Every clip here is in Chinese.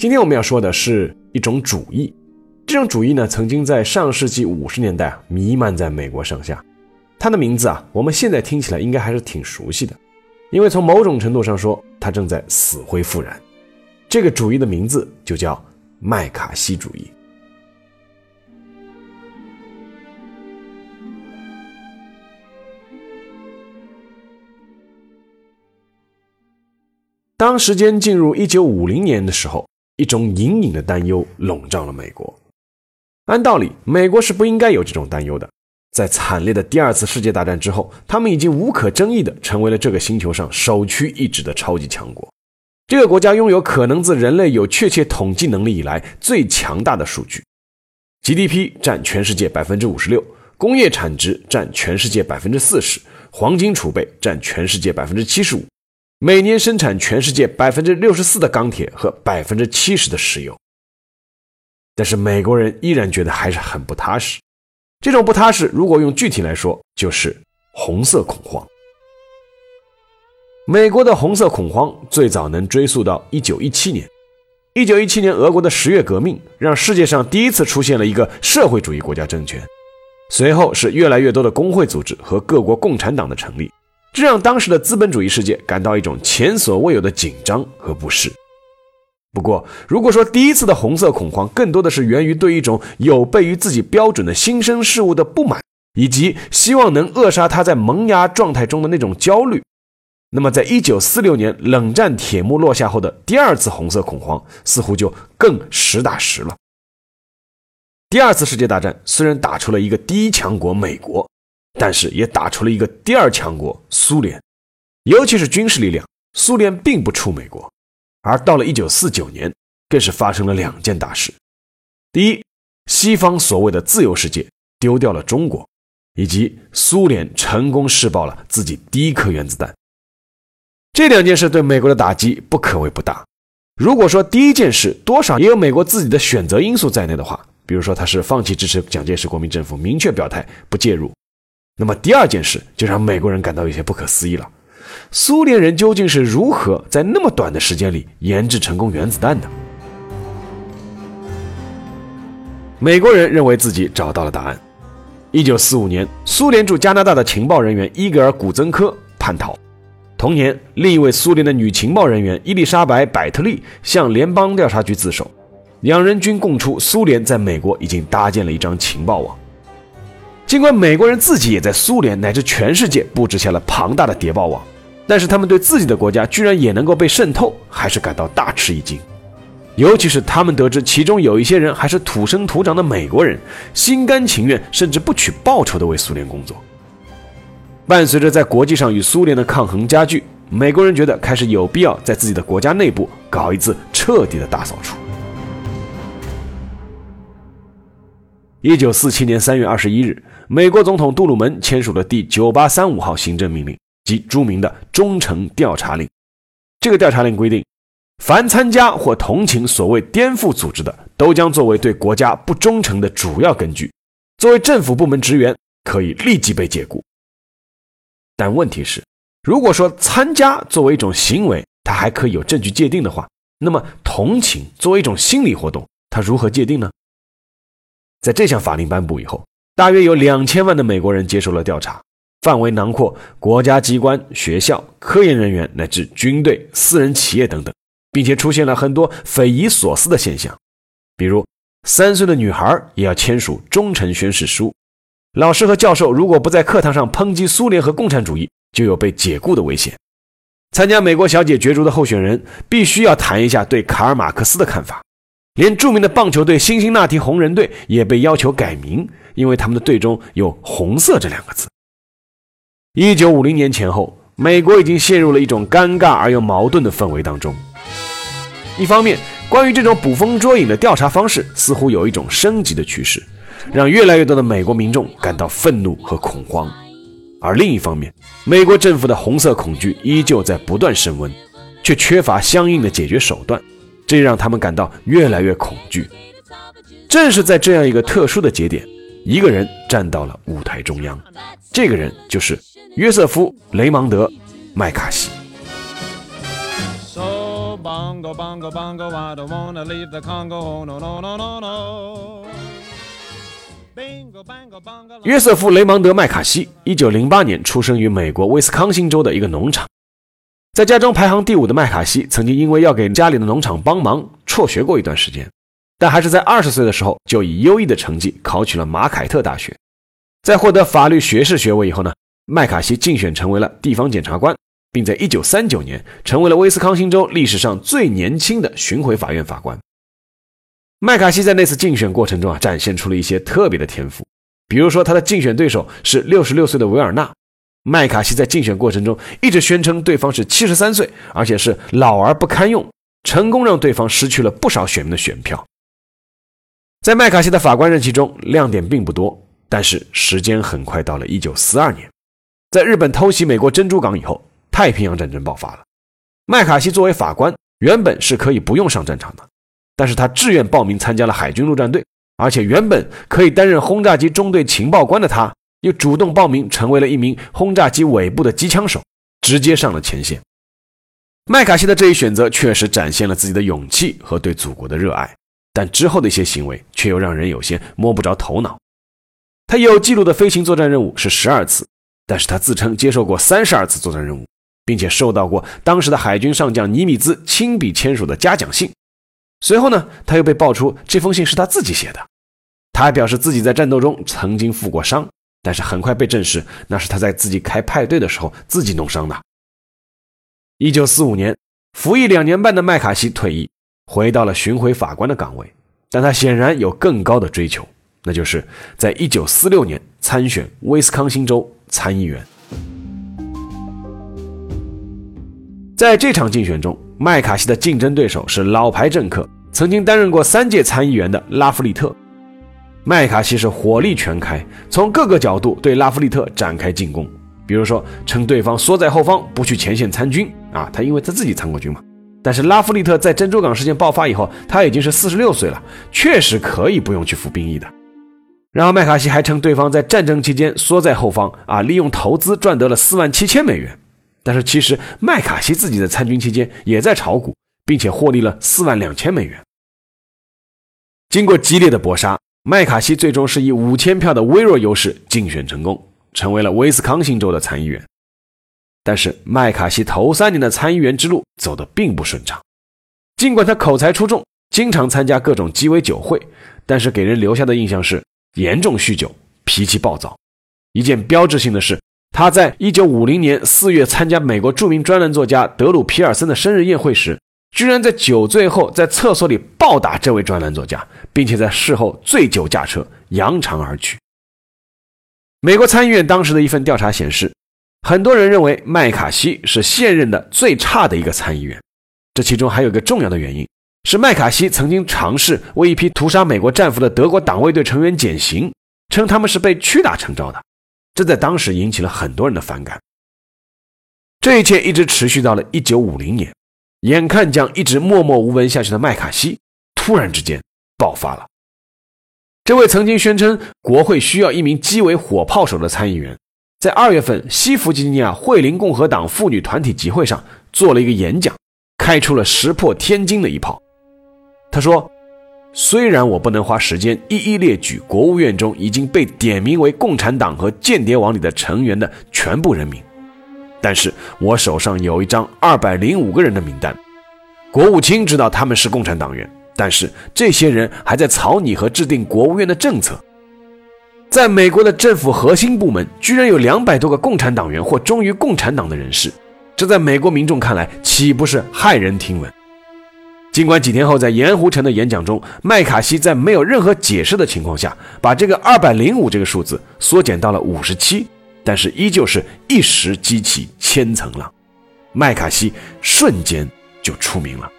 今天我们要说的是一种主义，这种主义呢，曾经在上世纪五十年代啊弥漫在美国上下。它的名字啊，我们现在听起来应该还是挺熟悉的，因为从某种程度上说，它正在死灰复燃。这个主义的名字就叫麦卡锡主义。当时间进入一九五零年的时候。一种隐隐的担忧笼罩了美国。按道理，美国是不应该有这种担忧的。在惨烈的第二次世界大战之后，他们已经无可争议地成为了这个星球上首屈一指的超级强国。这个国家拥有可能自人类有确切统计能力以来最强大的数据：GDP 占全世界百分之五十六，工业产值占全世界百分之四十，黄金储备占全世界百分之七十五。每年生产全世界百分之六十四的钢铁和百分之七十的石油，但是美国人依然觉得还是很不踏实。这种不踏实，如果用具体来说，就是红色恐慌。美国的红色恐慌最早能追溯到一九一七年。一九一七年，俄国的十月革命让世界上第一次出现了一个社会主义国家政权，随后是越来越多的工会组织和各国共产党的成立。这让当时的资本主义世界感到一种前所未有的紧张和不适。不过，如果说第一次的红色恐慌更多的是源于对一种有悖于自己标准的新生事物的不满，以及希望能扼杀它在萌芽状态中的那种焦虑，那么，在一九四六年冷战铁幕落下后的第二次红色恐慌似乎就更实打实了。第二次世界大战虽然打出了一个第一强国美国。但是也打出了一个第二强国苏联，尤其是军事力量，苏联并不出美国。而到了一九四九年，更是发生了两件大事：第一，西方所谓的自由世界丢掉了中国，以及苏联成功试爆了自己第一颗原子弹。这两件事对美国的打击不可谓不大。如果说第一件事多少也有美国自己的选择因素在内的话，比如说他是放弃支持蒋介石国民政府，明确表态不介入。那么第二件事就让美国人感到有些不可思议了：苏联人究竟是如何在那么短的时间里研制成功原子弹的？美国人认为自己找到了答案。一九四五年，苏联驻加拿大的情报人员伊格尔·古曾科叛逃。同年，另一位苏联的女情报人员伊丽莎白·百特利向联邦调查局自首，两人均供出苏联在美国已经搭建了一张情报网。尽管美国人自己也在苏联乃至全世界布置下了庞大的谍报网，但是他们对自己的国家居然也能够被渗透，还是感到大吃一惊。尤其是他们得知其中有一些人还是土生土长的美国人，心甘情愿甚至不取报酬的为苏联工作。伴随着在国际上与苏联的抗衡加剧，美国人觉得开始有必要在自己的国家内部搞一次彻底的大扫除。一九四七年三月二十一日，美国总统杜鲁门签署了第九八三五号行政命令，即著名的忠诚调查令。这个调查令规定，凡参加或同情所谓颠覆组织的，都将作为对国家不忠诚的主要根据。作为政府部门职员，可以立即被解雇。但问题是，如果说参加作为一种行为，它还可以有证据界定的话，那么同情作为一种心理活动，它如何界定呢？在这项法令颁布以后，大约有两千万的美国人接受了调查，范围囊括国家机关、学校、科研人员乃至军队、私人企业等等，并且出现了很多匪夷所思的现象，比如三岁的女孩也要签署忠诚宣誓书，老师和教授如果不在课堂上抨击苏联和共产主义，就有被解雇的危险。参加美国小姐角逐的候选人必须要谈一下对卡尔马克思的看法。连著名的棒球队辛辛那提红人队也被要求改名，因为他们的队中有“红色”这两个字。一九五零年前后，美国已经陷入了一种尴尬而又矛盾的氛围当中。一方面，关于这种捕风捉影的调查方式，似乎有一种升级的趋势，让越来越多的美国民众感到愤怒和恐慌。而另一方面，美国政府的红色恐惧依旧在不断升温，却缺乏相应的解决手段，这让他们感到越来越恐惧。正是在这样一个特殊的节点，一个人站到了舞台中央，这个人就是约瑟夫·雷芒德·麦卡锡。约瑟夫·雷芒德·麦卡锡，一九零八年出生于美国威斯康星州的一个农场。在家中排行第五的麦卡锡，曾经因为要给家里的农场帮忙，辍学过一段时间。但还是在二十岁的时候，就以优异的成绩考取了马凯特大学。在获得法律学士学位以后呢，麦卡锡竞选成为了地方检察官，并在一九三九年成为了威斯康星州历史上最年轻的巡回法院法官。麦卡锡在那次竞选过程中啊，展现出了一些特别的天赋。比如说，他的竞选对手是六十六岁的维尔纳，麦卡锡在竞选过程中一直宣称对方是七十三岁，而且是老而不堪用，成功让对方失去了不少选民的选票。在麦卡锡的法官任期中，亮点并不多，但是时间很快到了一九四二年，在日本偷袭美国珍珠港以后，太平洋战争爆发了。麦卡锡作为法官，原本是可以不用上战场的。但是他自愿报名参加了海军陆战队，而且原本可以担任轰炸机中队情报官的他，又主动报名成为了一名轰炸机尾部的机枪手，直接上了前线。麦卡锡的这一选择确实展现了自己的勇气和对祖国的热爱，但之后的一些行为却又让人有些摸不着头脑。他有记录的飞行作战任务是十二次，但是他自称接受过三十二次作战任务，并且收到过当时的海军上将尼米兹亲笔签署的嘉奖信。随后呢，他又被爆出这封信是他自己写的。他还表示自己在战斗中曾经负过伤，但是很快被证实那是他在自己开派对的时候自己弄伤的。一九四五年，服役两年半的麦卡锡退役，回到了巡回法官的岗位，但他显然有更高的追求，那就是在一九四六年参选威斯康星州参议员。在这场竞选中，麦卡锡的竞争对手是老牌政客，曾经担任过三届参议员的拉夫利特。麦卡锡是火力全开，从各个角度对拉夫利特展开进攻。比如说，称对方缩在后方，不去前线参军啊，他因为他自己参过军嘛。但是拉夫利特在珍珠港事件爆发以后，他已经是四十六岁了，确实可以不用去服兵役的。然后麦卡锡还称对方在战争期间缩在后方啊，利用投资赚得了四万七千美元。但是其实麦卡锡自己在参军期间也在炒股，并且获利了四万两千美元。经过激烈的搏杀，麦卡锡最终是以五千票的微弱优势竞选成功，成为了威斯康星州的参议员。但是麦卡锡头三年的参议员之路走得并不顺畅，尽管他口才出众，经常参加各种鸡尾酒会，但是给人留下的印象是严重酗酒、脾气暴躁。一件标志性的事。他在一九五零年四月参加美国著名专栏作家德鲁·皮尔森的生日宴会时，居然在酒醉后在厕所里暴打这位专栏作家，并且在事后醉酒驾车扬长而去。美国参议院当时的一份调查显示，很多人认为麦卡锡是现任的最差的一个参议员。这其中还有一个重要的原因，是麦卡锡曾经尝试为一批屠杀美国战俘的德国党卫队成员减刑，称他们是被屈打成招的。这在当时引起了很多人的反感。这一切一直持续到了一九五零年，眼看将一直默默无闻下去的麦卡锡突然之间爆发了。这位曾经宣称国会需要一名鸡尾火炮手的参议员，在二月份西弗吉尼亚惠灵共和党妇女团体集会上做了一个演讲，开出了石破天惊的一炮。他说。虽然我不能花时间一一列举国务院中已经被点名为共产党和间谍网里的成员的全部人名，但是我手上有一张二百零五个人的名单。国务卿知道他们是共产党员，但是这些人还在草拟和制定国务院的政策。在美国的政府核心部门，居然有两百多个共产党员或忠于共产党的人士，这在美国民众看来岂不是骇人听闻？尽管几天后在盐湖城的演讲中，麦卡锡在没有任何解释的情况下，把这个二百零五这个数字缩减到了五十七，但是依旧是一石激起千层浪，麦卡锡瞬间就出名了。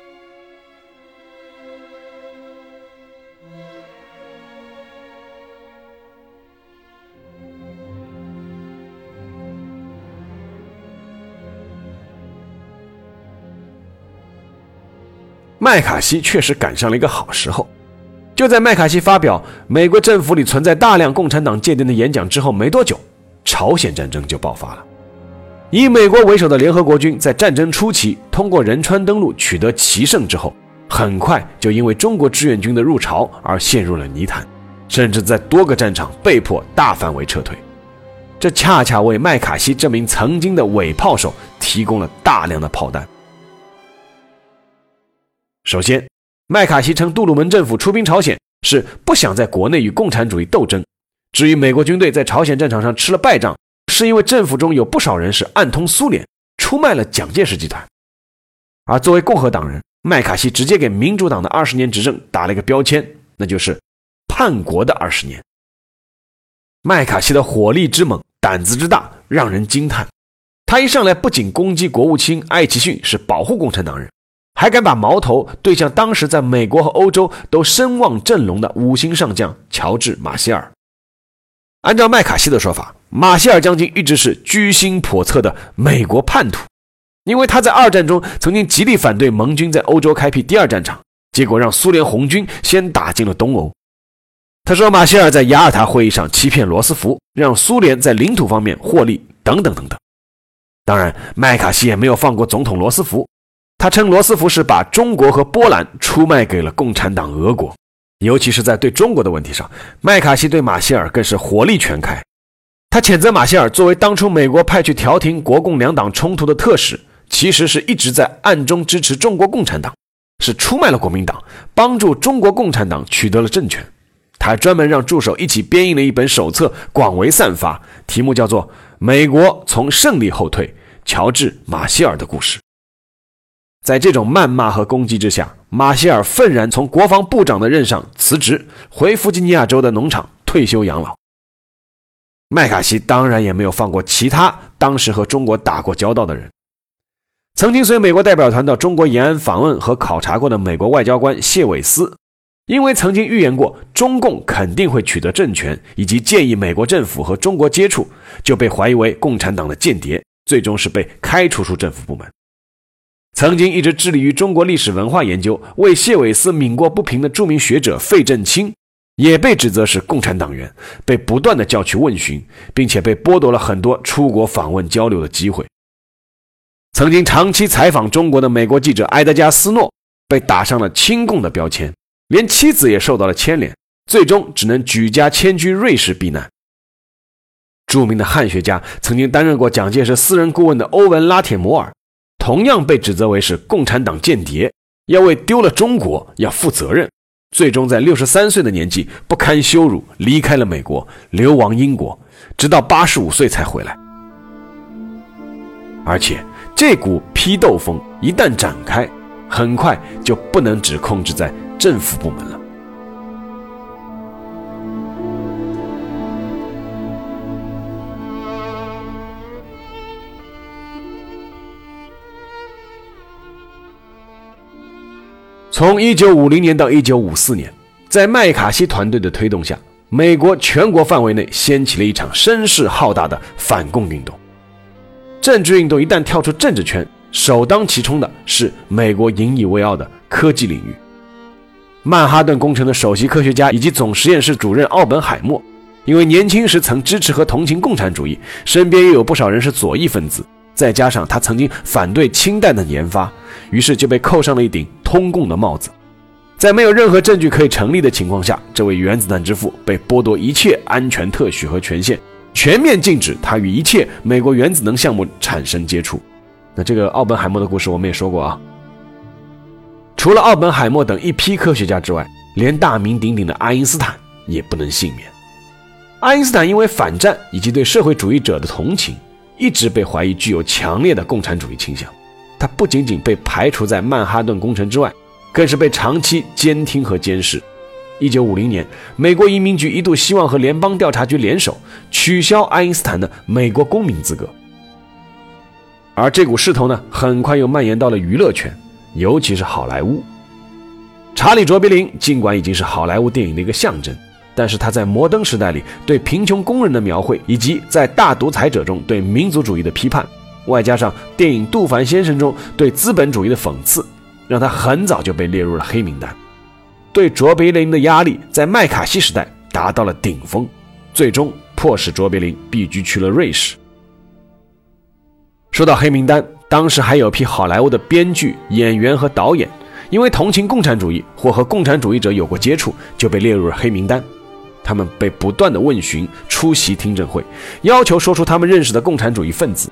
麦卡锡确实赶上了一个好时候，就在麦卡锡发表美国政府里存在大量共产党间谍的演讲之后没多久。朝鲜战争就爆发了。以美国为首的联合国军在战争初期通过仁川登陆取得奇胜之后，很快就因为中国志愿军的入朝而陷入了泥潭，甚至在多个战场被迫大范围撤退。这恰恰为麦卡锡这名曾经的伪炮手提供了大量的炮弹。首先，麦卡锡称杜鲁门政府出兵朝鲜是不想在国内与共产主义斗争。至于美国军队在朝鲜战场上吃了败仗，是因为政府中有不少人是暗通苏联，出卖了蒋介石集团。而作为共和党人，麦卡锡直接给民主党的二十年执政打了一个标签，那就是叛国的二十年。麦卡锡的火力之猛。胆子之大，让人惊叹。他一上来不仅攻击国务卿艾奇逊是保护共产党人，还敢把矛头对向当时在美国和欧洲都声望正隆的五星上将乔治·马歇尔。按照麦卡锡的说法，马歇尔将军一直是居心叵测的美国叛徒，因为他在二战中曾经极力反对盟军在欧洲开辟第二战场，结果让苏联红军先打进了东欧。他说，马歇尔在雅尔塔会议上欺骗罗斯福，让苏联在领土方面获利，等等等等。当然，麦卡锡也没有放过总统罗斯福。他称罗斯福是把中国和波兰出卖给了共产党俄国，尤其是在对中国的问题上，麦卡锡对马歇尔更是火力全开。他谴责马歇尔作为当初美国派去调停国共两党冲突的特使，其实是一直在暗中支持中国共产党，是出卖了国民党，帮助中国共产党取得了政权。他还专门让助手一起编印了一本手册，广为散发，题目叫做《美国从胜利后退：乔治·马歇尔的故事》。在这种谩骂和攻击之下，马歇尔愤然从国防部长的任上辞职，回弗吉尼亚州的农场退休养老。麦卡锡当然也没有放过其他当时和中国打过交道的人，曾经随美国代表团到中国延安访问和考察过的美国外交官谢伟思。因为曾经预言过中共肯定会取得政权，以及建议美国政府和中国接触，就被怀疑为共产党的间谍，最终是被开除出政府部门。曾经一直致力于中国历史文化研究、为谢伟思鸣过不平的著名学者费正清，也被指责是共产党员，被不断的叫去问询，并且被剥夺了很多出国访问交流的机会。曾经长期采访中国的美国记者埃德加·斯诺，被打上了亲共的标签。连妻子也受到了牵连，最终只能举家迁居瑞士避难。著名的汉学家、曾经担任过蒋介石私人顾问的欧文·拉铁摩尔，同样被指责为是共产党间谍，要为丢了中国要负责任。最终在六十三岁的年纪不堪羞辱，离开了美国，流亡英国，直到八十五岁才回来。而且这股批斗风一旦展开，很快就不能只控制在。政府部门了。从一九五零年到一九五四年，在麦卡锡团队的推动下，美国全国范围内掀起了一场声势浩大的反共运动。政治运动一旦跳出政治圈，首当其冲的是美国引以为傲的科技领域。曼哈顿工程的首席科学家以及总实验室主任奥本海默，因为年轻时曾支持和同情共产主义，身边又有不少人是左翼分子，再加上他曾经反对氢弹的研发，于是就被扣上了一顶通共的帽子。在没有任何证据可以成立的情况下，这位原子弹之父被剥夺一切安全特许和权限，全面禁止他与一切美国原子能项目产生接触。那这个奥本海默的故事我们也说过啊。除了奥本海默等一批科学家之外，连大名鼎鼎的爱因斯坦也不能幸免。爱因斯坦因为反战以及对社会主义者的同情，一直被怀疑具有强烈的共产主义倾向。他不仅仅被排除在曼哈顿工程之外，更是被长期监听和监视。一九五零年，美国移民局一度希望和联邦调查局联手取消爱因斯坦的美国公民资格，而这股势头呢，很快又蔓延到了娱乐圈。尤其是好莱坞，查理·卓别林尽管已经是好莱坞电影的一个象征，但是他在摩登时代里对贫穷工人的描绘，以及在《大独裁者》中对民族主义的批判，外加上电影《杜凡先生》中对资本主义的讽刺，让他很早就被列入了黑名单。对卓别林的压力在麦卡锡时代达到了顶峰，最终迫使卓别林避居去了瑞士。说到黑名单，当时还有批好莱坞的编剧、演员和导演，因为同情共产主义或和共产主义者有过接触，就被列入了黑名单。他们被不断的问询、出席听证会，要求说出他们认识的共产主义分子，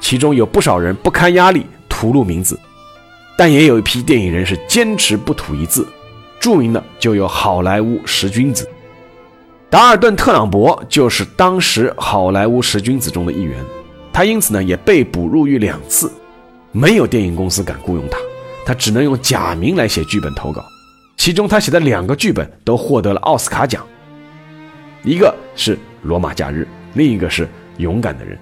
其中有不少人不堪压力吐露名字，但也有一批电影人是坚持不吐一字。著名的就有好莱坞十君子，达尔顿·特朗博就是当时好莱坞十君子中的一员，他因此呢也被捕入狱两次，没有电影公司敢雇佣他，他只能用假名来写剧本投稿，其中他写的两个剧本都获得了奥斯卡奖，一个是《罗马假日》，另一个是《勇敢的人》。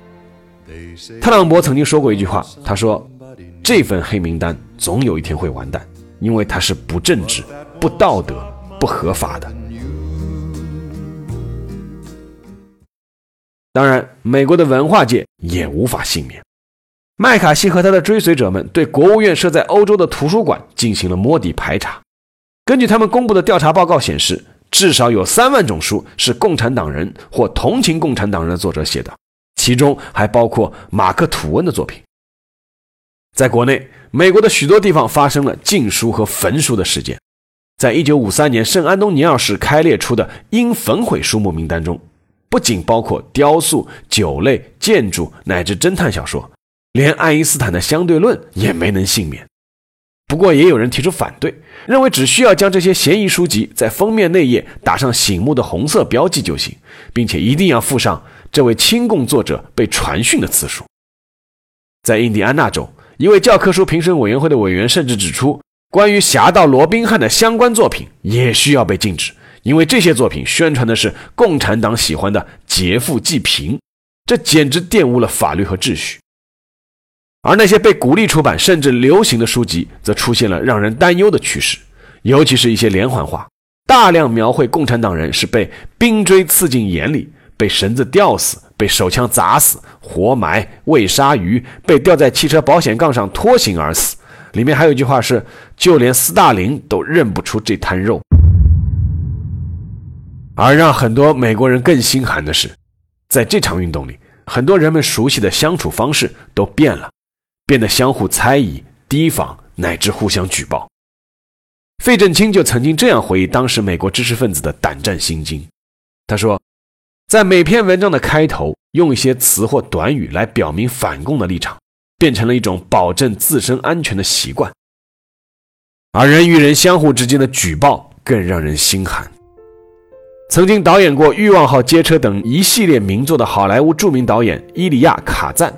特朗普曾经说过一句话，他说：“这份黑名单总有一天会完蛋，因为它是不正直。”不道德、不合法的。当然，美国的文化界也无法幸免。麦卡锡和他的追随者们对国务院设在欧洲的图书馆进行了摸底排查。根据他们公布的调查报告显示，至少有三万种书是共产党人或同情共产党人的作者写的，其中还包括马克·吐温的作品。在国内，美国的许多地方发生了禁书和焚书的事件。在一九五三年圣安东尼奥市开列出的应焚毁书目名单中，不仅包括雕塑、酒类、建筑乃至侦探小说，连爱因斯坦的相对论也没能幸免。不过，也有人提出反对，认为只需要将这些嫌疑书籍在封面内页打上醒目的红色标记就行，并且一定要附上这位亲共作者被传讯的次数。在印第安纳州，一位教科书评审委员会的委员甚至指出。关于侠盗罗宾汉的相关作品也需要被禁止，因为这些作品宣传的是共产党喜欢的劫富济贫，这简直玷污了法律和秩序。而那些被鼓励出版甚至流行的书籍，则出现了让人担忧的趋势，尤其是一些连环画，大量描绘共产党人是被冰锥刺进眼里、被绳子吊死、被手枪砸死、活埋、喂鲨鱼、被吊在汽车保险杠上拖行而死。里面还有一句话是：“就连斯大林都认不出这滩肉。”而让很多美国人更心寒的是，在这场运动里，很多人们熟悉的相处方式都变了，变得相互猜疑、提防，乃至互相举报。费正清就曾经这样回忆当时美国知识分子的胆战心惊。他说：“在每篇文章的开头，用一些词或短语来表明反共的立场。”变成了一种保证自身安全的习惯，而人与人相互之间的举报更让人心寒。曾经导演过《欲望号街车》等一系列名作的好莱坞著名导演伊里亚·卡赞，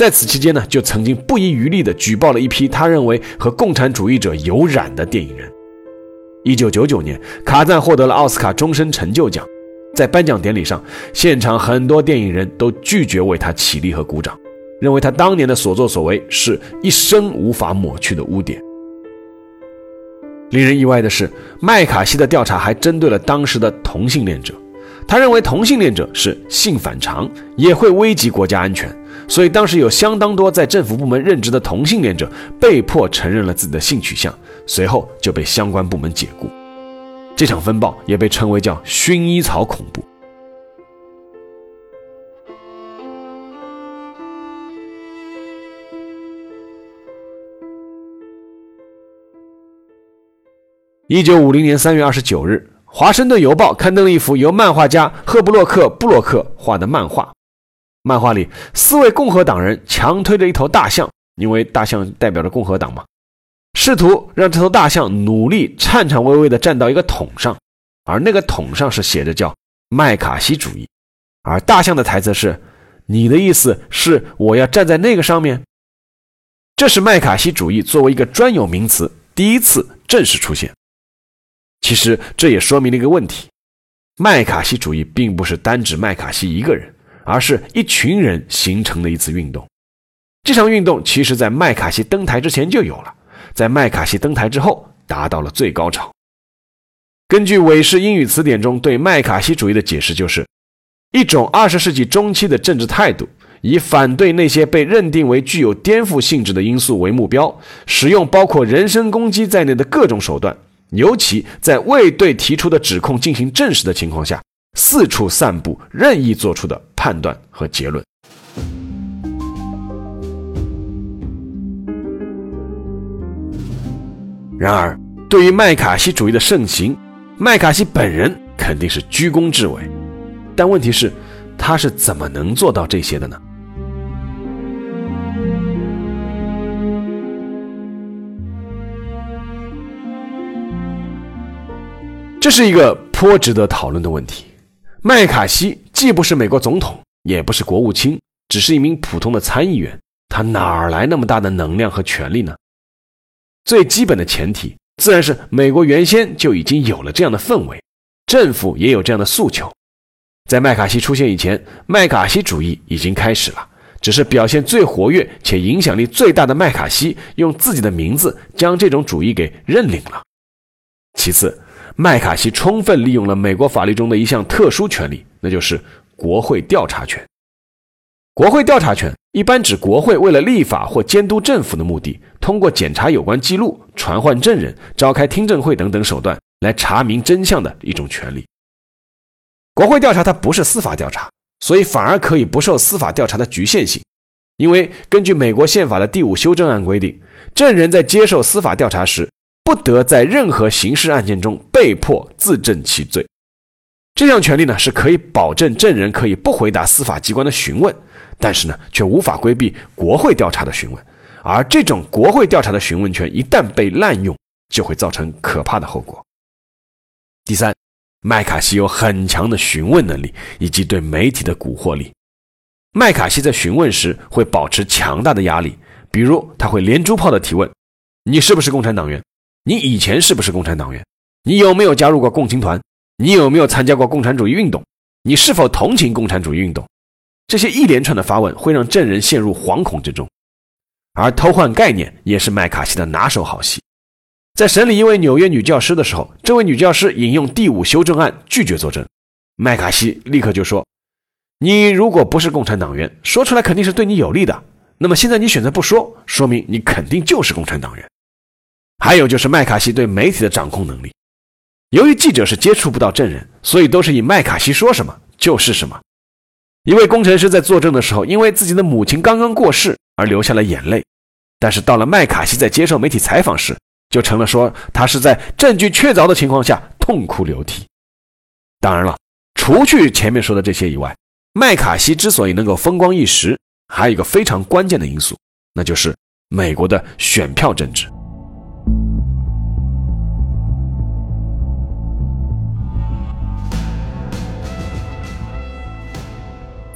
在此期间呢，就曾经不遗余力地举报了一批他认为和共产主义者有染的电影人。一九九九年，卡赞获得了奥斯卡终身成就奖，在颁奖典礼上，现场很多电影人都拒绝为他起立和鼓掌。认为他当年的所作所为是一生无法抹去的污点。令人意外的是，麦卡锡的调查还针对了当时的同性恋者。他认为同性恋者是性反常，也会危及国家安全，所以当时有相当多在政府部门任职的同性恋者被迫承认了自己的性取向，随后就被相关部门解雇。这场风暴也被称为叫“薰衣草恐怖”。一九五零年三月二十九日，《华盛顿邮报》刊登了一幅由漫画家赫布洛克·布洛克画的漫画。漫画里，四位共和党人强推着一头大象，因为大象代表着共和党嘛，试图让这头大象努力颤颤巍巍地站到一个桶上，而那个桶上是写着叫“麦卡锡主义”，而大象的台词是：“你的意思是我要站在那个上面？”这是麦卡锡主义作为一个专有名词第一次正式出现。其实这也说明了一个问题：麦卡锡主义并不是单指麦卡锡一个人，而是一群人形成的一次运动。这场运动其实在麦卡锡登台之前就有了，在麦卡锡登台之后达到了最高潮。根据韦氏英语词典中对麦卡锡主义的解释，就是一种二十世纪中期的政治态度，以反对那些被认定为具有颠覆性质的因素为目标，使用包括人身攻击在内的各种手段，尤其在未对提出的指控进行证实的情况下，四处散布任意做出的判断和结论。然而，对于麦卡锡主义的盛行，麦卡锡本人肯定是居功至伟。但问题是，他是怎么能做到这些的呢？这是一个颇值得讨论的问题。麦卡锡既不是美国总统，也不是国务卿，只是一名普通的参议员，他哪儿来那么大的能量和权力呢？最基本的前提，自然是美国原先就已经有了这样的氛围，政府也有这样的诉求。在麦卡锡出现以前，麦卡锡主义已经开始了，只是表现最活跃且影响力最大的麦卡锡用自己的名字将这种主义给认领了。其次，麦卡锡充分利用了美国法律中的一项特殊权利，那就是国会调查权。国会调查权一般指国会为了立法或监督政府的目的，通过检查有关记录、传唤证人、召开听证会等等手段来查明真相的一种权利。国会调查它不是司法调查，所以反而可以不受司法调查的局限性。因为根据美国宪法的第五修正案规定，证人在接受司法调查时，不得在任何刑事案件中被迫自证其罪。这项权利呢，是可以保证证人可以不回答司法机关的询问，但是呢，却无法规避国会调查的询问。而这种国会调查的询问权一旦被滥用，就会造成可怕的后果。第三。麦卡锡有很强的询问能力以及对媒体的蛊惑力。麦卡锡在询问时会保持强大的压力，比如他会连珠炮的提问：“你是不是共产党员？你以前是不是共产党员？你有没有加入过共青团？你有没有参加过共产主义运动？你是否同情共产主义运动？”这些一连串的发问会让证人陷入惶恐之中，而偷换概念也是麦卡锡的拿手好戏。在审理一位纽约女教师的时候，这位女教师引用第五修正案拒绝作证，麦卡锡立刻就说：“你如果不是共产党员，说出来肯定是对你有利的。那么现在你选择不说，说明你肯定就是共产党员。”还有就是麦卡锡对媒体的掌控能力，由于记者是接触不到证人，所以都是以麦卡锡说什么就是什么。一位工程师在作证的时候，因为自己的母亲刚刚过世而流下了眼泪，但是到了麦卡锡在接受媒体采访时，就成了说他是在证据确凿的情况下痛哭流涕。当然了，除去前面说的这些以外，麦卡锡之所以能够风光一时，还有一个非常关键的因素，那就是美国的选票政治。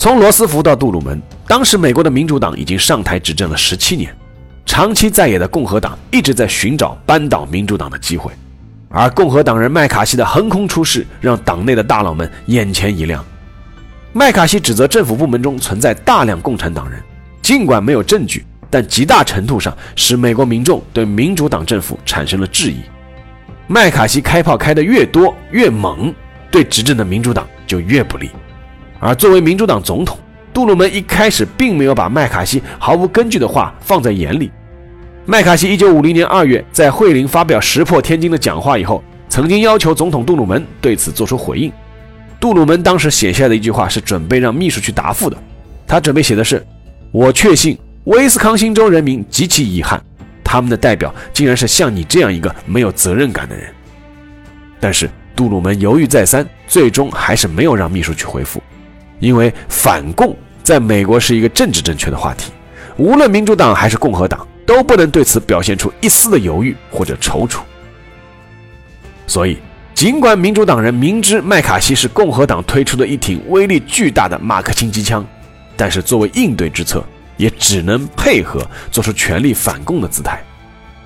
从罗斯福到杜鲁门，当时美国的民主党已经上台执政了十七年。长期在野的共和党一直在寻找扳倒民主党的机会，而共和党人麦卡锡的横空出世让党内的大佬们眼前一亮。麦卡锡指责政府部门中存在大量共产党人，尽管没有证据，但极大程度上使美国民众对民主党政府产生了质疑。麦卡锡开炮开得越多越猛，对执政的民主党就越不利。而作为民主党总统，杜鲁门一开始并没有把麦卡锡毫无根据的话放在眼里。麦卡锡1950年2月在惠灵发表石破天惊的讲话以后，曾经要求总统杜鲁门对此做出回应。杜鲁门当时写下的一句话是准备让秘书去答复的，他准备写的是：“我确信威斯康星州人民极其遗憾，他们的代表竟然是像你这样一个没有责任感的人。”但是杜鲁门犹豫再三，最终还是没有让秘书去回复。因为反共在美国是一个政治正确的话题，无论民主党还是共和党都不能对此表现出一丝的犹豫或者踌躇。所以，尽管民主党人明知麦卡锡是共和党推出的一挺威力巨大的马克沁机枪，但是作为应对之策，也只能配合做出全力反共的姿态。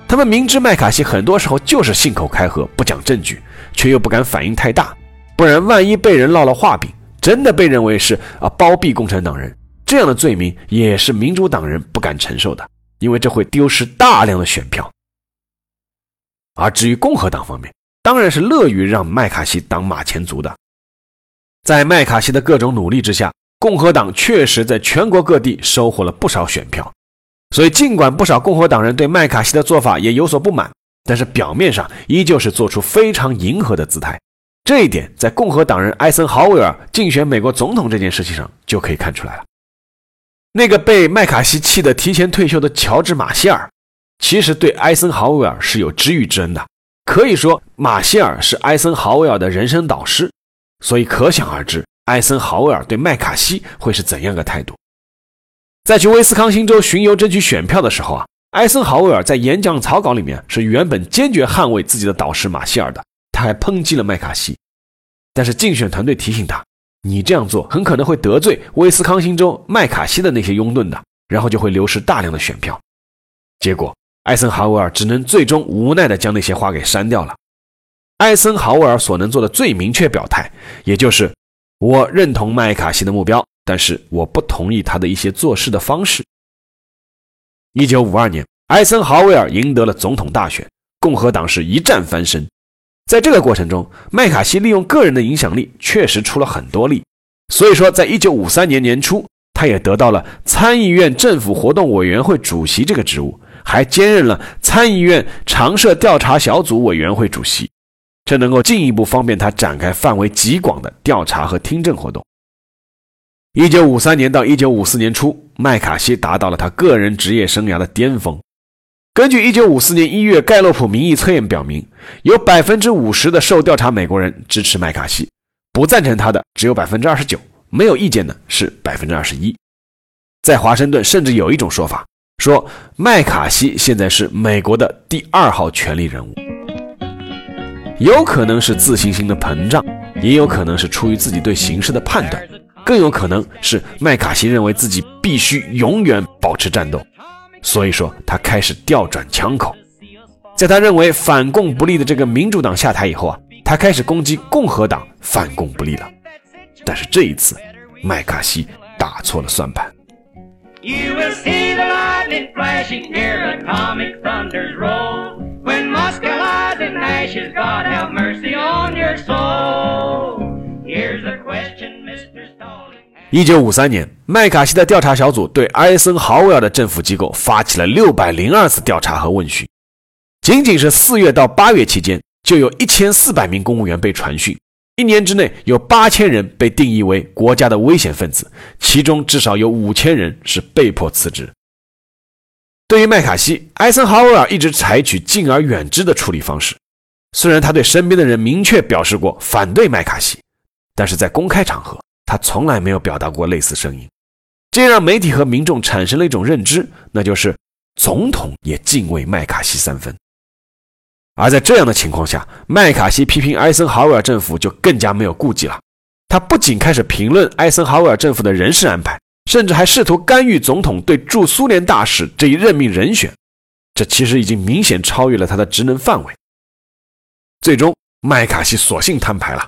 他们明知麦卡锡很多时候就是信口开河、不讲证据，却又不敢反应太大，不然万一被人烙了画饼。真的被认为是啊包庇共产党人这样的罪名，也是民主党人不敢承受的，因为这会丢失大量的选票。而至于共和党方面，当然是乐于让麦卡锡当马前卒的。在麦卡锡的各种努力之下，共和党确实在全国各地收获了不少选票。所以，尽管不少共和党人对麦卡锡的做法也有所不满，但是表面上依旧是做出非常迎合的姿态。这一点在共和党人艾森豪威尔竞选美国总统这件事情上就可以看出来了。那个被麦卡锡气得提前退休的乔治马歇尔，其实对艾森豪威尔是有知遇之恩的，可以说马歇尔是艾森豪威尔的人生导师。所以可想而知，艾森豪威尔对麦卡锡会是怎样的态度。在去威斯康星州巡游争取选票的时候啊，艾森豪威尔在演讲草稿里面是原本坚决捍卫自己的导师马歇尔的，他还抨击了麦卡锡。但是竞选团队提醒他，你这样做很可能会得罪威斯康星州麦卡锡的那些拥趸的，然后就会流失大量的选票。结果，艾森豪威尔只能最终无奈地将那些话给删掉了。艾森豪威尔所能做的最明确表态，也就是我认同麦卡锡的目标。但是我不同意他的一些做事的方式。一九五二年，艾森豪威尔赢得了总统大选，共和党是一战翻身。在这个过程中，麦卡锡利用个人的影响力确实出了很多力。所以说，在一九五三年年初，他也得到了参议院政府活动委员会主席这个职务，还兼任了参议院常设调查小组委员会主席，这能够进一步方便他展开范围极广的调查和听证活动。一九五三年到一九五四年初，麦卡锡达到了他个人职业生涯的巅峰。根据一九五四年一月盖洛普民意测验表明，有百分之五十的受调查美国人支持麦卡锡，不赞成他的只有百分之二十九，没有意见的是百分之二十一。在华盛顿，甚至有一种说法，说麦卡锡现在是美国的第二号权力人物。有可能是自信心的膨胀，也有可能是出于自己对形势的判断。更有可能是麦卡锡认为自己必须永远保持战斗，所以说他开始调转枪口。在他认为反共不利的这个民主党下台以后啊，他开始攻击共和党反共不利了。但是这一次，麦卡锡打错了算盘。一九五三年，麦卡锡的调查小组对艾森豪威尔的政府机构发起了六百零二次调查和问询。仅仅是四月到八月期间，就有一千四百名公务员被传讯。一年之内，有八千人被定义为国家的危险分子，其中至少有五千人是被迫辞职。对于麦卡锡，艾森豪威尔一直采取敬而远之的处理方式。虽然他对身边的人明确表示过反对麦卡锡，但是在公开场合。他从来没有表达过类似声音，这让媒体和民众产生了一种认知，那就是总统也敬畏麦卡锡三分。而在这样的情况下，麦卡锡批评艾森豪威尔政府就更加没有顾忌了。他不仅开始评论艾森豪威尔政府的人事安排，甚至还试图干预总统对驻苏联大使这一任命人选。这其实已经明显超越了他的职能范围。最终，麦卡锡索性摊牌了。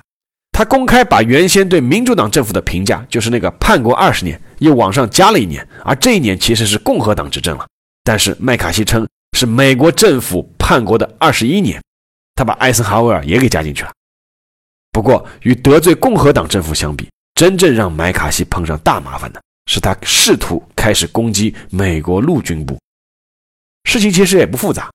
他公开把原先对民主党政府的评价，就是那个叛国二十年，又往上加了一年，而这一年其实是共和党执政了。但是麦卡锡称是美国政府叛国的二十一年，他把艾森豪威尔也给加进去了。不过与得罪共和党政府相比，真正让麦卡锡碰上大麻烦的是他试图开始攻击美国陆军部。事情其实也不复杂，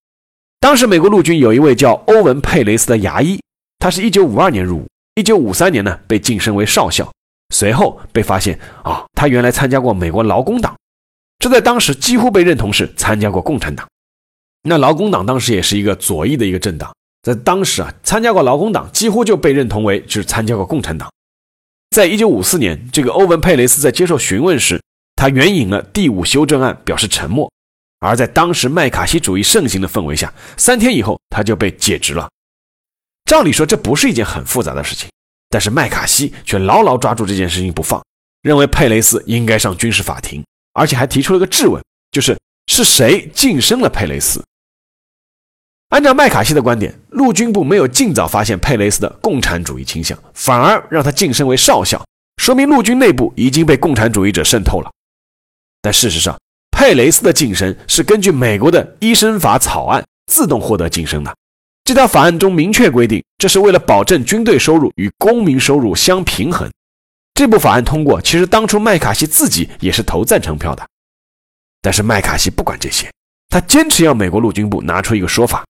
当时美国陆军有一位叫欧文·佩雷斯的牙医，他是一九五二年入伍。一九五三年呢，被晋升为少校，随后被发现啊，他原来参加过美国劳工党，这在当时几乎被认同是参加过共产党。那劳工党当时也是一个左翼的一个政党，在当时啊，参加过劳工党几乎就被认同为就是参加过共产党。在一九五四年，这个欧文·佩雷斯在接受询问时，他援引了第五修正案表示沉默，而在当时麦卡锡主义盛行的氛围下，三天以后他就被解职了。照理说这不是一件很复杂的事情，但是麦卡锡却牢牢抓住这件事情不放，认为佩雷斯应该上军事法庭，而且还提出了个质问，就是是谁晋升了佩雷斯？按照麦卡锡的观点，陆军部没有尽早发现佩雷斯的共产主义倾向，反而让他晋升为少校，说明陆军内部已经被共产主义者渗透了。但事实上，佩雷斯的晋升是根据美国的医生法草案自动获得晋升的。这条法案中明确规定，这是为了保证军队收入与公民收入相平衡。这部法案通过，其实当初麦卡锡自己也是投赞成票的。但是麦卡锡不管这些，他坚持要美国陆军部拿出一个说法。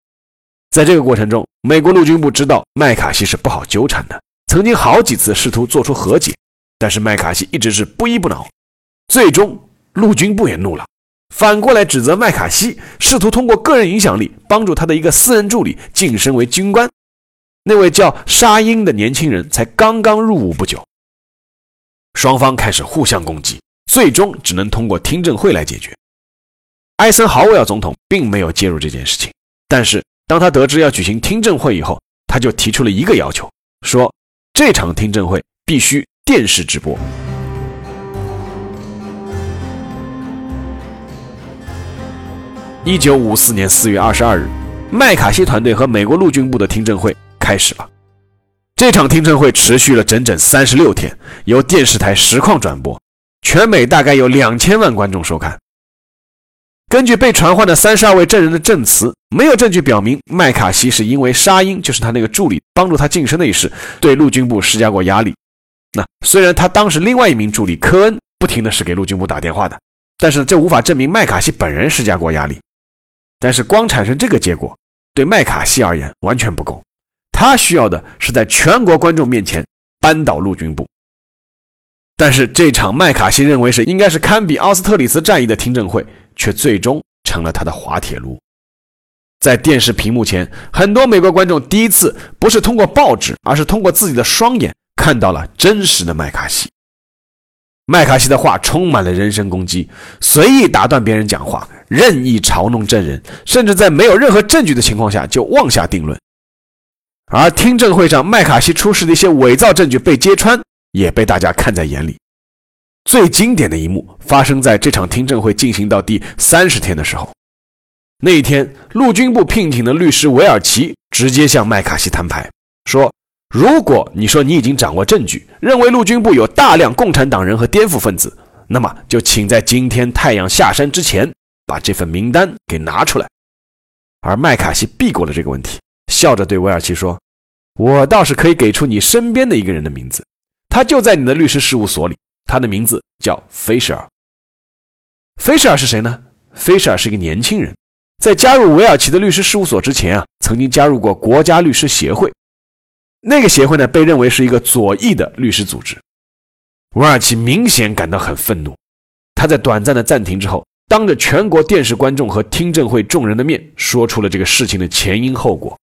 在这个过程中，美国陆军部知道麦卡锡是不好纠缠的，曾经好几次试图做出和解，但是麦卡锡一直是不依不挠。最终，陆军部也怒了，反过来指责麦卡锡试图通过个人影响力帮助他的一个私人助理晋升为军官。那位叫沙因的年轻人才刚刚入伍不久。双方开始互相攻击，最终只能通过听证会来解决。艾森豪威尔总统并没有介入这件事情，但是。当他得知要举行听证会以后，他就提出了一个要求，说这场听证会必须电视直播。一九五四年四月二十二日，麦卡锡团队和美国陆军部的听证会开始了。这场听证会持续了整整三十六天，由电视台实况转播，全美大概有两千万观众收看。根据被传唤的三十二位证人的证词，没有证据表明麦卡锡是因为沙因，就是他那个助理帮助他晋升的一事，对陆军部施加过压力。那虽然他当时另外一名助理科恩不停的是给陆军部打电话的，但是这无法证明麦卡锡本人施加过压力。但是光产生这个结果，对麦卡锡而言完全不够，他需要的是在全国观众面前扳倒陆军部。但是这场麦卡锡认为是应该是堪比奥斯特里茨战役的听证会。却最终成了他的滑铁卢。在电视屏幕前，很多美国观众第一次不是通过报纸，而是通过自己的双眼看到了真实的麦卡锡。麦卡锡的话充满了人身攻击，随意打断别人讲话，任意嘲弄证人，甚至在没有任何证据的情况下就妄下定论。而听证会上麦卡锡出示的一些伪造证据被揭穿，也被大家看在眼里。最经典的一幕发生在这场听证会进行到第三十天的时候。那一天，陆军部聘请的律师韦尔奇直接向麦卡锡摊牌，说：“如果你说你已经掌握证据，认为陆军部有大量共产党人和颠覆分子，那么就请在今天太阳下山之前把这份名单给拿出来。”而麦卡锡避过了这个问题，笑着对韦尔奇说：“我倒是可以给出你身边的一个人的名字，他就在你的律师事务所里。”他的名字叫菲舍尔。菲舍尔是谁呢？菲舍尔是一个年轻人，在加入韦尔奇的律师事务所之前啊，曾经加入过国家律师协会。那个协会呢，被认为是一个左翼的律师组织。韦尔奇明显感到很愤怒，他在短暂的暂停之后，当着全国电视观众和听证会众人的面，说出了这个事情的前因后果。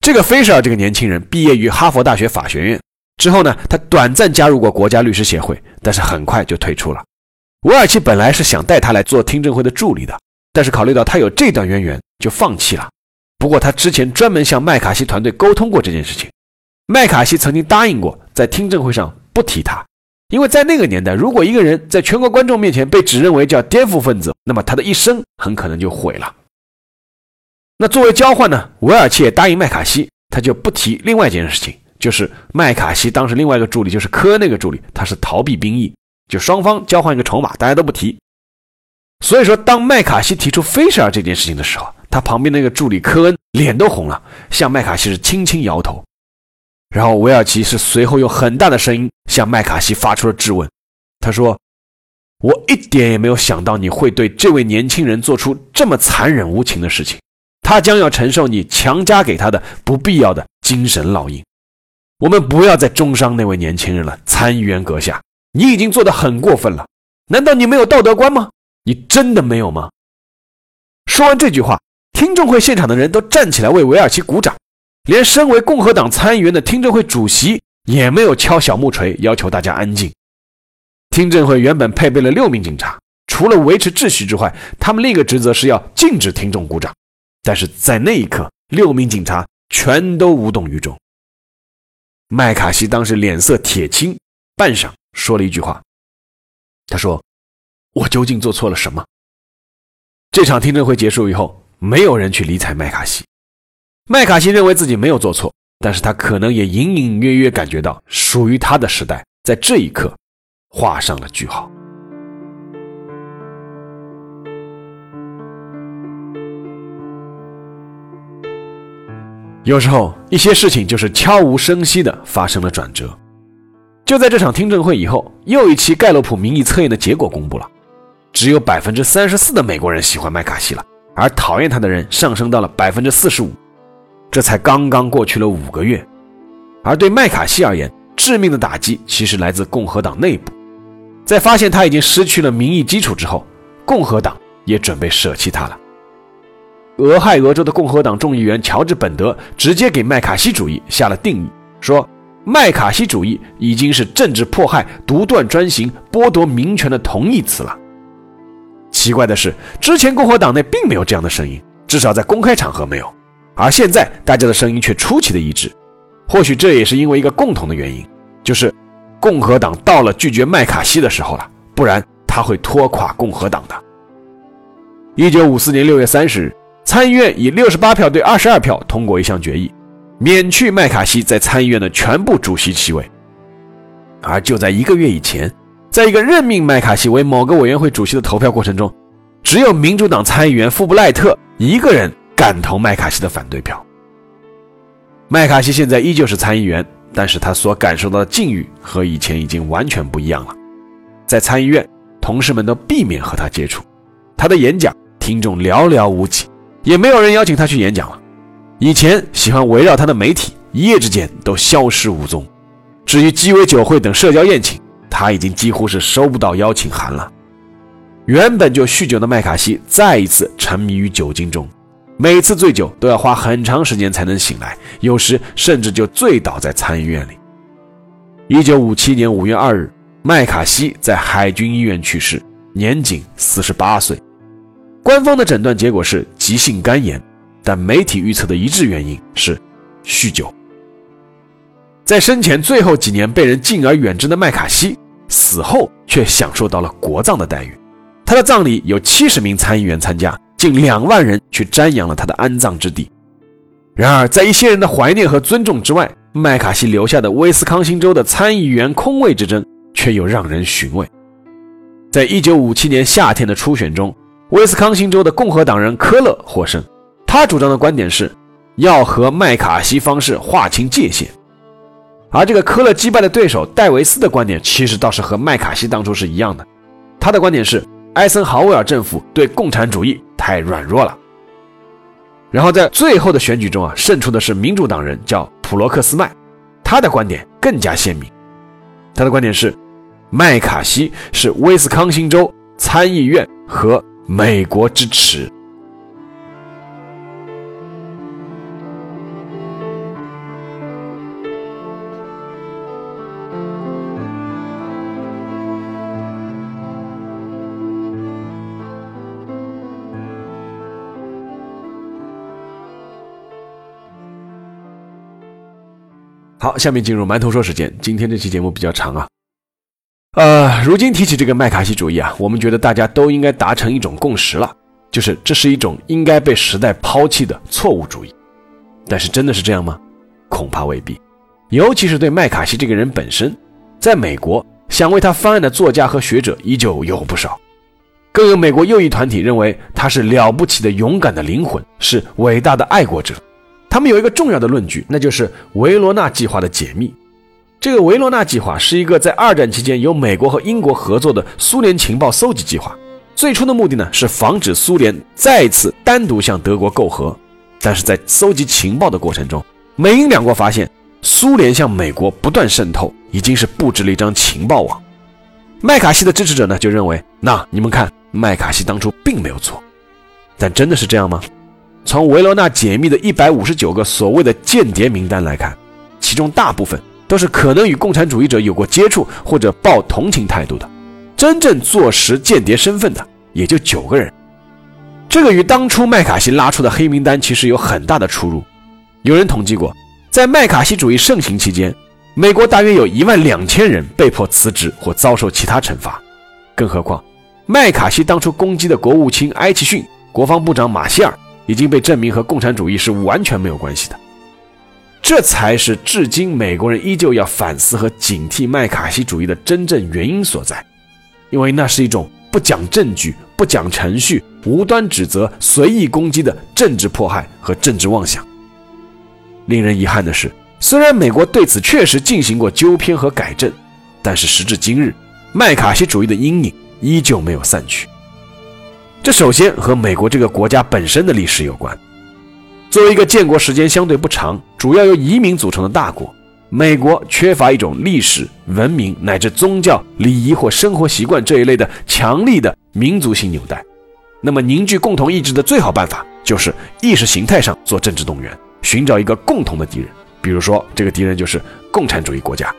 这个菲舍尔这个年轻人毕业于哈佛大学法学院。之后呢，他短暂加入过国家律师协会，但是很快就退出了。韦尔奇本来是想带他来做听证会的助理的，但是考虑到他有这段渊源，就放弃了。不过他之前专门向麦卡锡团队沟通过这件事情，麦卡锡曾经答应过在听证会上不提他，因为在那个年代，如果一个人在全国观众面前被指认为叫颠覆分子，那么他的一生很可能就毁了。那作为交换呢，韦尔奇也答应麦卡锡，他就不提另外一件事情。就是麦卡锡当时另外一个助理，就是科恩那个助理，他是逃避兵役，就双方交换一个筹码，大家都不提。所以说，当麦卡锡提出菲舍尔这件事情的时候，他旁边那个助理科恩脸都红了，向麦卡锡是轻轻摇头。然后韦尔奇是随后用很大的声音向麦卡锡发出了质问，他说：“我一点也没有想到你会对这位年轻人做出这么残忍无情的事情，他将要承受你强加给他的不必要的精神烙印。”我们不要再中伤那位年轻人了，参议员阁下，你已经做得很过分了。难道你没有道德观吗？你真的没有吗？说完这句话，听证会现场的人都站起来为韦尔奇鼓掌，连身为共和党参议员的听证会主席也没有敲小木锤要求大家安静。听证会原本配备了六名警察，除了维持秩序之外，他们另一个职责是要禁止听众鼓掌。但是在那一刻，六名警察全都无动于衷。麦卡锡当时脸色铁青，半晌说了一句话：“他说，我究竟做错了什么？”这场听证会结束以后，没有人去理睬麦卡锡。麦卡锡认为自己没有做错，但是他可能也隐隐约约感觉到，属于他的时代在这一刻画上了句号。有时候，一些事情就是悄无声息的发生了转折。就在这场听证会以后，又一期盖洛普民意测验的结果公布了，只有百分之三十四的美国人喜欢麦卡锡了，而讨厌他的人上升到了百分之四十五。这才刚刚过去了五个月，而对麦卡锡而言，致命的打击其实来自共和党内部。在发现他已经失去了民意基础之后，共和党也准备舍弃他了。俄亥俄州的共和党众议员乔治·本德直接给麦卡锡主义下了定义，说麦卡锡主义已经是政治迫害、独断专行、剥夺民权的同义词了。奇怪的是，之前共和党内并没有这样的声音，至少在公开场合没有，而现在大家的声音却出奇的一致。或许这也是因为一个共同的原因，就是。共和党到了拒绝麦卡锡的时候了，不然他会拖垮共和党的。一九五四年六月三十日，参议院以六十八票对二十二票通过一项决议，免去麦卡锡在参议院的全部主席席位。而就在一个月以前，在一个任命麦卡锡为某个委员会主席的投票过程中，只有民主党参议员富布赖特一个人敢投麦卡锡的反对票。麦卡锡现在依旧是参议员。但是他所感受到的境遇和以前已经完全不一样了。在参议院，同事们都避免和他接触，他的演讲听众寥寥无几，也没有人邀请他去演讲了。以前喜欢围绕他的媒体，一夜之间都消失无踪。至于鸡尾酒会等社交宴请，他已经几乎是收不到邀请函了。原本就酗酒的麦卡锡再一次沉迷于酒精中。每次醉酒都要花很长时间才能醒来，有时甚至就醉倒在参议院里。一九五七年五月二日，麦卡锡在海军医院去世，年仅四十八岁。官方的诊断结果是急性肝炎，但媒体预测的一致原因是酗酒。在生前最后几年被人敬而远之的麦卡锡，死后却享受到了国葬的待遇。他的葬礼有七十名参议员参加。近两万人去瞻仰了他的安葬之地。然而，在一些人的怀念和尊重之外，麦卡锡留下的威斯康星州的参议员空位之争却又让人寻味。在一九五七年夏天的初选中，威斯康星州的共和党人科勒获胜。他主张的观点是要和麦卡锡方式划清界限。而这个科勒击败的对手戴维斯的观点，其实倒是和麦卡锡当初是一样的。他的观点是艾森豪威尔政府对共产主义。太软弱了。然后在最后的选举中啊，胜出的是民主党人，叫普罗克斯曼，他的观点更加鲜明。他的观点是，麦卡锡是威斯康星州参议院和美国之耻。好，下面进入馒头说时间。今天这期节目比较长啊，呃，如今提起这个麦卡锡主义啊，我们觉得大家都应该达成一种共识了，就是这是一种应该被时代抛弃的错误主义。但是真的是这样吗？恐怕未必。尤其是对麦卡锡这个人本身，在美国想为他翻案的作家和学者依旧有不少，更有美国右翼团体认为他是了不起的、勇敢的灵魂，是伟大的爱国者。他们有一个重要的论据，那就是维罗纳计划的解密。这个维罗纳计划是一个在二战期间由美国和英国合作的苏联情报搜集计划。最初的目的呢是防止苏联再次单独向德国媾和。但是在搜集情报的过程中，美英两国发现苏联向美国不断渗透，已经是布置了一张情报网。麦卡锡的支持者呢就认为，那你们看，麦卡锡当初并没有错。但真的是这样吗？从维罗纳解密的一百五十九个所谓的间谍名单来看，其中大部分都是可能与共产主义者有过接触或者抱同情态度的，真正坐实间谍身份的也就九个人。这个与当初麦卡锡拉出的黑名单其实有很大的出入。有人统计过，在麦卡锡主义盛行期间，美国大约有一万两千人被迫辞职或遭受其他惩罚。更何况，麦卡锡当初攻击的国务卿埃奇逊、国防部长马歇尔。已经被证明和共产主义是完全没有关系的，这才是至今美国人依旧要反思和警惕麦卡锡主义的真正原因所在，因为那是一种不讲证据、不讲程序、无端指责、随意攻击的政治迫害和政治妄想。令人遗憾的是，虽然美国对此确实进行过纠偏和改正，但是时至今日，麦卡锡主义的阴影依旧没有散去。这首先和美国这个国家本身的历史有关。作为一个建国时间相对不长、主要由移民组成的大国，美国缺乏一种历史、文明乃至宗教、礼仪或生活习惯这一类的强力的民族性纽带。那么，凝聚共同意志的最好办法就是意识形态上做政治动员，寻找一个共同的敌人。比如说，这个敌人就是共产主义国家。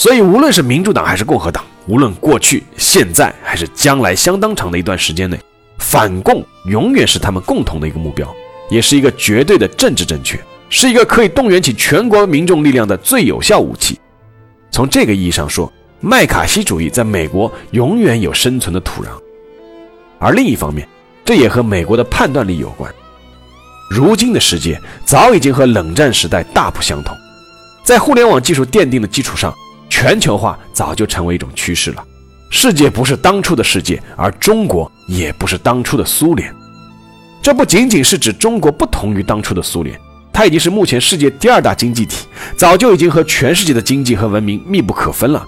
所以，无论是民主党还是共和党，无论过去、现在还是将来相当长的一段时间内，反共永远是他们共同的一个目标，也是一个绝对的政治正确，是一个可以动员起全国民众力量的最有效武器。从这个意义上说，麦卡锡主义在美国永远有生存的土壤。而另一方面，这也和美国的判断力有关。如今的世界早已经和冷战时代大不相同，在互联网技术奠定的基础上。全球化早就成为一种趋势了。世界不是当初的世界，而中国也不是当初的苏联。这不仅仅是指中国不同于当初的苏联，它已经是目前世界第二大经济体，早就已经和全世界的经济和文明密不可分了。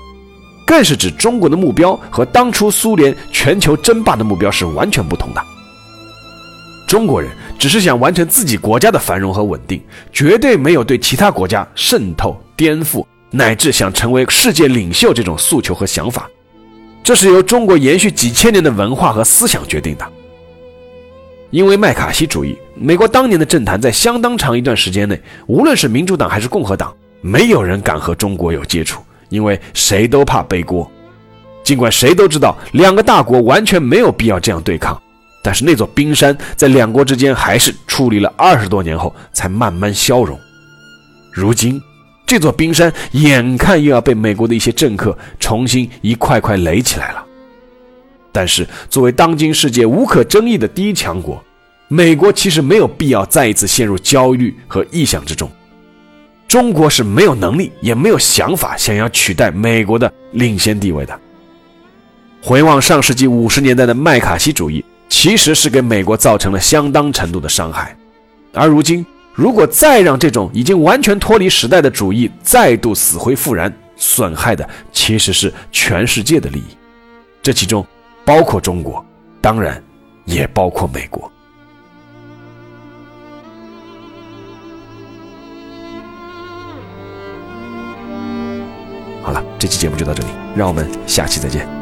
更是指中国的目标和当初苏联全球争霸的目标是完全不同的。中国人只是想完成自己国家的繁荣和稳定，绝对没有对其他国家渗透颠覆。乃至想成为世界领袖这种诉求和想法，这是由中国延续几千年的文化和思想决定的。因为麦卡锡主义，美国当年的政坛在相当长一段时间内，无论是民主党还是共和党，没有人敢和中国有接触，因为谁都怕背锅。尽管谁都知道两个大国完全没有必要这样对抗，但是那座冰山在两国之间还是矗立了二十多年后才慢慢消融。如今。这座冰山眼看又要被美国的一些政客重新一块块垒起来了。但是，作为当今世界无可争议的第一强国，美国其实没有必要再一次陷入焦虑和臆想之中。中国是没有能力，也没有想法想要取代美国的领先地位的。回望上世纪五十年代的麦卡锡主义，其实是给美国造成了相当程度的伤害，而如今。如果再让这种已经完全脱离时代的主义再度死灰复燃，损害的其实是全世界的利益，这其中包括中国，当然也包括美国。好了，这期节目就到这里，让我们下期再见。